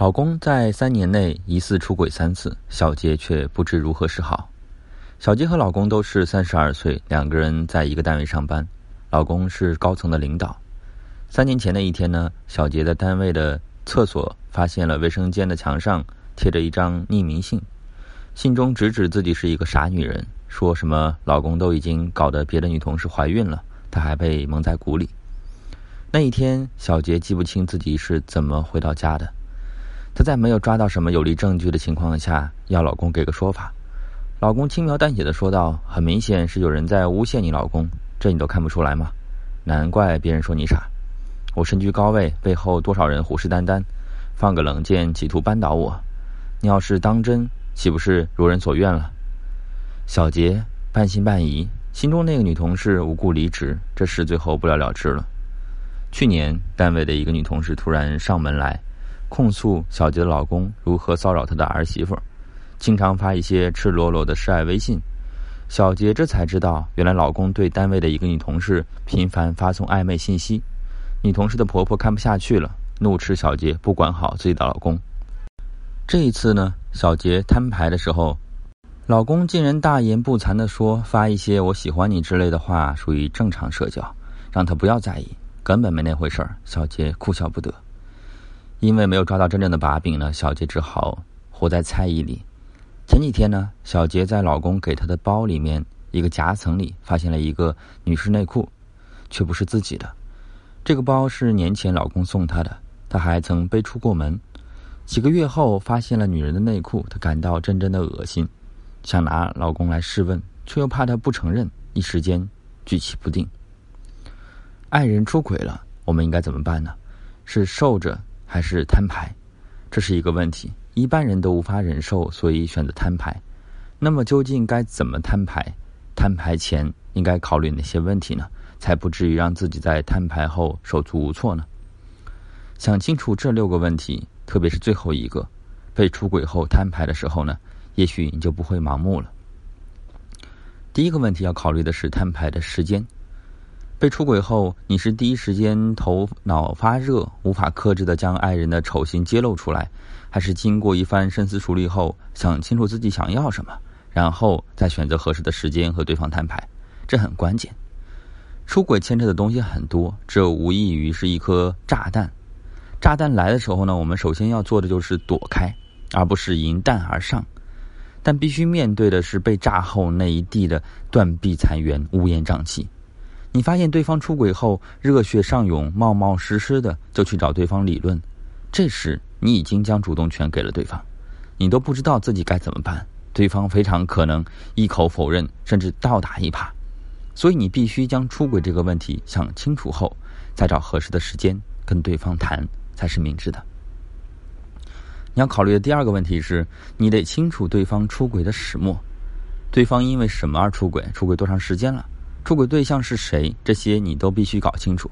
老公在三年内疑似出轨三次，小杰却不知如何是好。小杰和老公都是三十二岁，两个人在一个单位上班，老公是高层的领导。三年前的一天呢，小杰在单位的厕所发现了卫生间的墙上贴着一张匿名信，信中直指自己是一个傻女人，说什么老公都已经搞得别的女同事怀孕了，她还被蒙在鼓里。那一天，小杰记不清自己是怎么回到家的。在没有抓到什么有力证据的情况下，要老公给个说法。老公轻描淡写的说道：“很明显是有人在诬陷你老公，这你都看不出来吗？难怪别人说你傻。我身居高位，背后多少人虎视眈眈，放个冷箭企图扳倒我。你要是当真，岂不是如人所愿了？”小杰半信半疑，心中那个女同事无故离职，这事最后不了了之了。去年单位的一个女同事突然上门来。控诉小杰的老公如何骚扰她的儿媳妇，经常发一些赤裸裸的示爱微信。小杰这才知道，原来老公对单位的一个女同事频繁发送暧昧信息。女同事的婆婆看不下去了，怒斥小杰不管好自己的老公。这一次呢，小杰摊牌的时候，老公竟然大言不惭地说发一些“我喜欢你”之类的话属于正常社交，让他不要在意，根本没那回事儿。小杰哭笑不得。因为没有抓到真正的把柄呢，小杰只好活在猜疑里。前几天呢，小杰在老公给她的包里面一个夹层里发现了一个女士内裤，却不是自己的。这个包是年前老公送她的，她还曾背出过门。几个月后发现了女人的内裤，她感到阵阵的恶心，想拿老公来试问，却又怕他不承认，一时间举棋不定。爱人出轨了，我们应该怎么办呢？是受着？还是摊牌，这是一个问题。一般人都无法忍受，所以选择摊牌。那么究竟该怎么摊牌？摊牌前应该考虑哪些问题呢？才不至于让自己在摊牌后手足无措呢？想清楚这六个问题，特别是最后一个，被出轨后摊牌的时候呢，也许你就不会盲目了。第一个问题要考虑的是摊牌的时间。被出轨后，你是第一时间头脑发热、无法克制的将爱人的丑行揭露出来，还是经过一番深思熟虑后想清楚自己想要什么，然后再选择合适的时间和对方摊牌？这很关键。出轨牵扯的东西很多，这无异于是一颗炸弹。炸弹来的时候呢，我们首先要做的就是躲开，而不是迎弹而上。但必须面对的是被炸后那一地的断壁残垣、乌烟瘴气。你发现对方出轨后，热血上涌，冒冒失失的就去找对方理论，这时你已经将主动权给了对方，你都不知道自己该怎么办，对方非常可能一口否认，甚至倒打一耙，所以你必须将出轨这个问题想清楚后，再找合适的时间跟对方谈，才是明智的。你要考虑的第二个问题是，你得清楚对方出轨的始末，对方因为什么而出轨，出轨多长时间了。出轨对象是谁？这些你都必须搞清楚。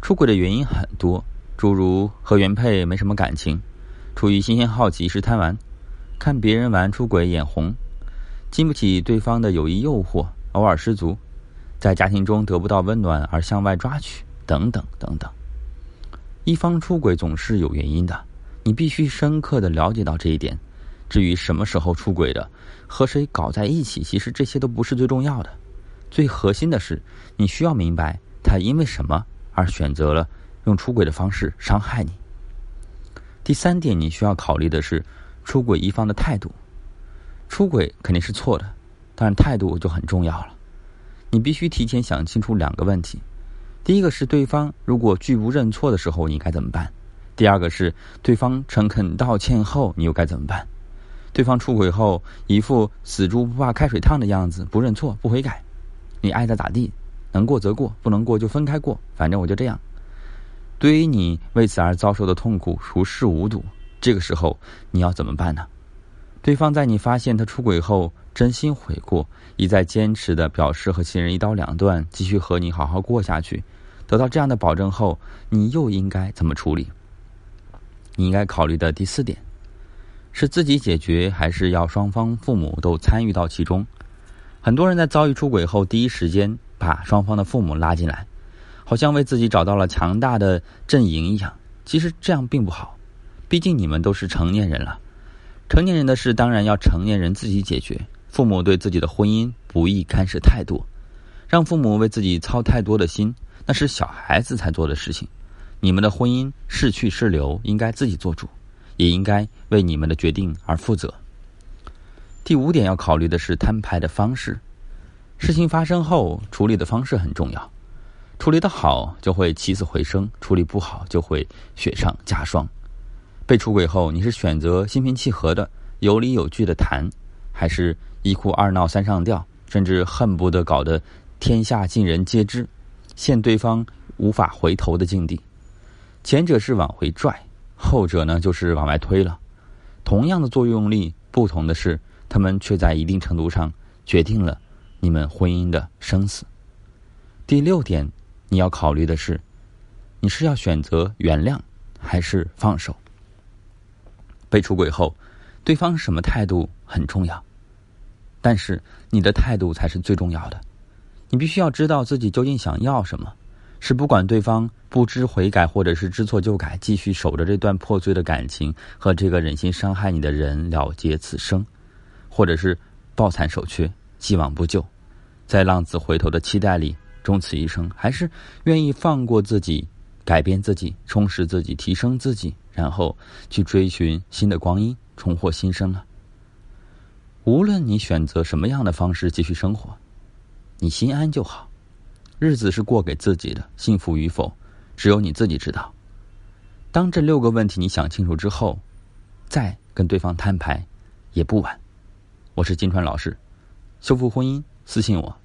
出轨的原因很多，诸如和原配没什么感情，出于新鲜好奇是贪玩，看别人玩出轨眼红，经不起对方的友谊诱惑，偶尔失足，在家庭中得不到温暖而向外抓取，等等等等。一方出轨总是有原因的，你必须深刻的了解到这一点。至于什么时候出轨的，和谁搞在一起，其实这些都不是最重要的。最核心的是，你需要明白他因为什么而选择了用出轨的方式伤害你。第三点，你需要考虑的是出轨一方的态度。出轨肯定是错的，但是态度就很重要了。你必须提前想清楚两个问题：第一个是对方如果拒不认错的时候，你该怎么办？第二个是对方诚恳道歉后，你又该怎么办？对方出轨后一副死猪不怕开水烫的样子，不认错不悔改。你爱咋咋地，能过则过，不能过就分开过，反正我就这样。对于你为此而遭受的痛苦，熟视无睹。这个时候你要怎么办呢？对方在你发现他出轨后，真心悔过，一再坚持的表示和亲人一刀两断，继续和你好好过下去。得到这样的保证后，你又应该怎么处理？你应该考虑的第四点，是自己解决，还是要双方父母都参与到其中？很多人在遭遇出轨后，第一时间把双方的父母拉进来，好像为自己找到了强大的阵营一样。其实这样并不好，毕竟你们都是成年人了，成年人的事当然要成年人自己解决。父母对自己的婚姻不宜干涉太多，让父母为自己操太多的心，那是小孩子才做的事情。你们的婚姻是去是留，应该自己做主，也应该为你们的决定而负责。第五点要考虑的是摊牌的方式。事情发生后，处理的方式很重要。处理的好，就会起死回生；处理不好，就会雪上加霜。被出轨后，你是选择心平气和的、有理有据的谈，还是一哭二闹三上吊，甚至恨不得搞得天下尽人皆知，陷对方无法回头的境地？前者是往回拽，后者呢就是往外推了。同样的作用力，不同的是，他们却在一定程度上决定了你们婚姻的生死。第六点，你要考虑的是，你是要选择原谅，还是放手？被出轨后，对方什么态度很重要，但是你的态度才是最重要的。你必须要知道自己究竟想要什么：是不管对方不知悔改，或者是知错就改，继续守着这段破碎的感情和这个忍心伤害你的人了结此生，或者是抱残守缺，既往不咎，在浪子回头的期待里终此一生，还是愿意放过自己？改变自己，充实自己，提升自己，然后去追寻新的光阴，重获新生啊！无论你选择什么样的方式继续生活，你心安就好。日子是过给自己的，幸福与否，只有你自己知道。当这六个问题你想清楚之后，再跟对方摊牌，也不晚。我是金川老师，修复婚姻，私信我。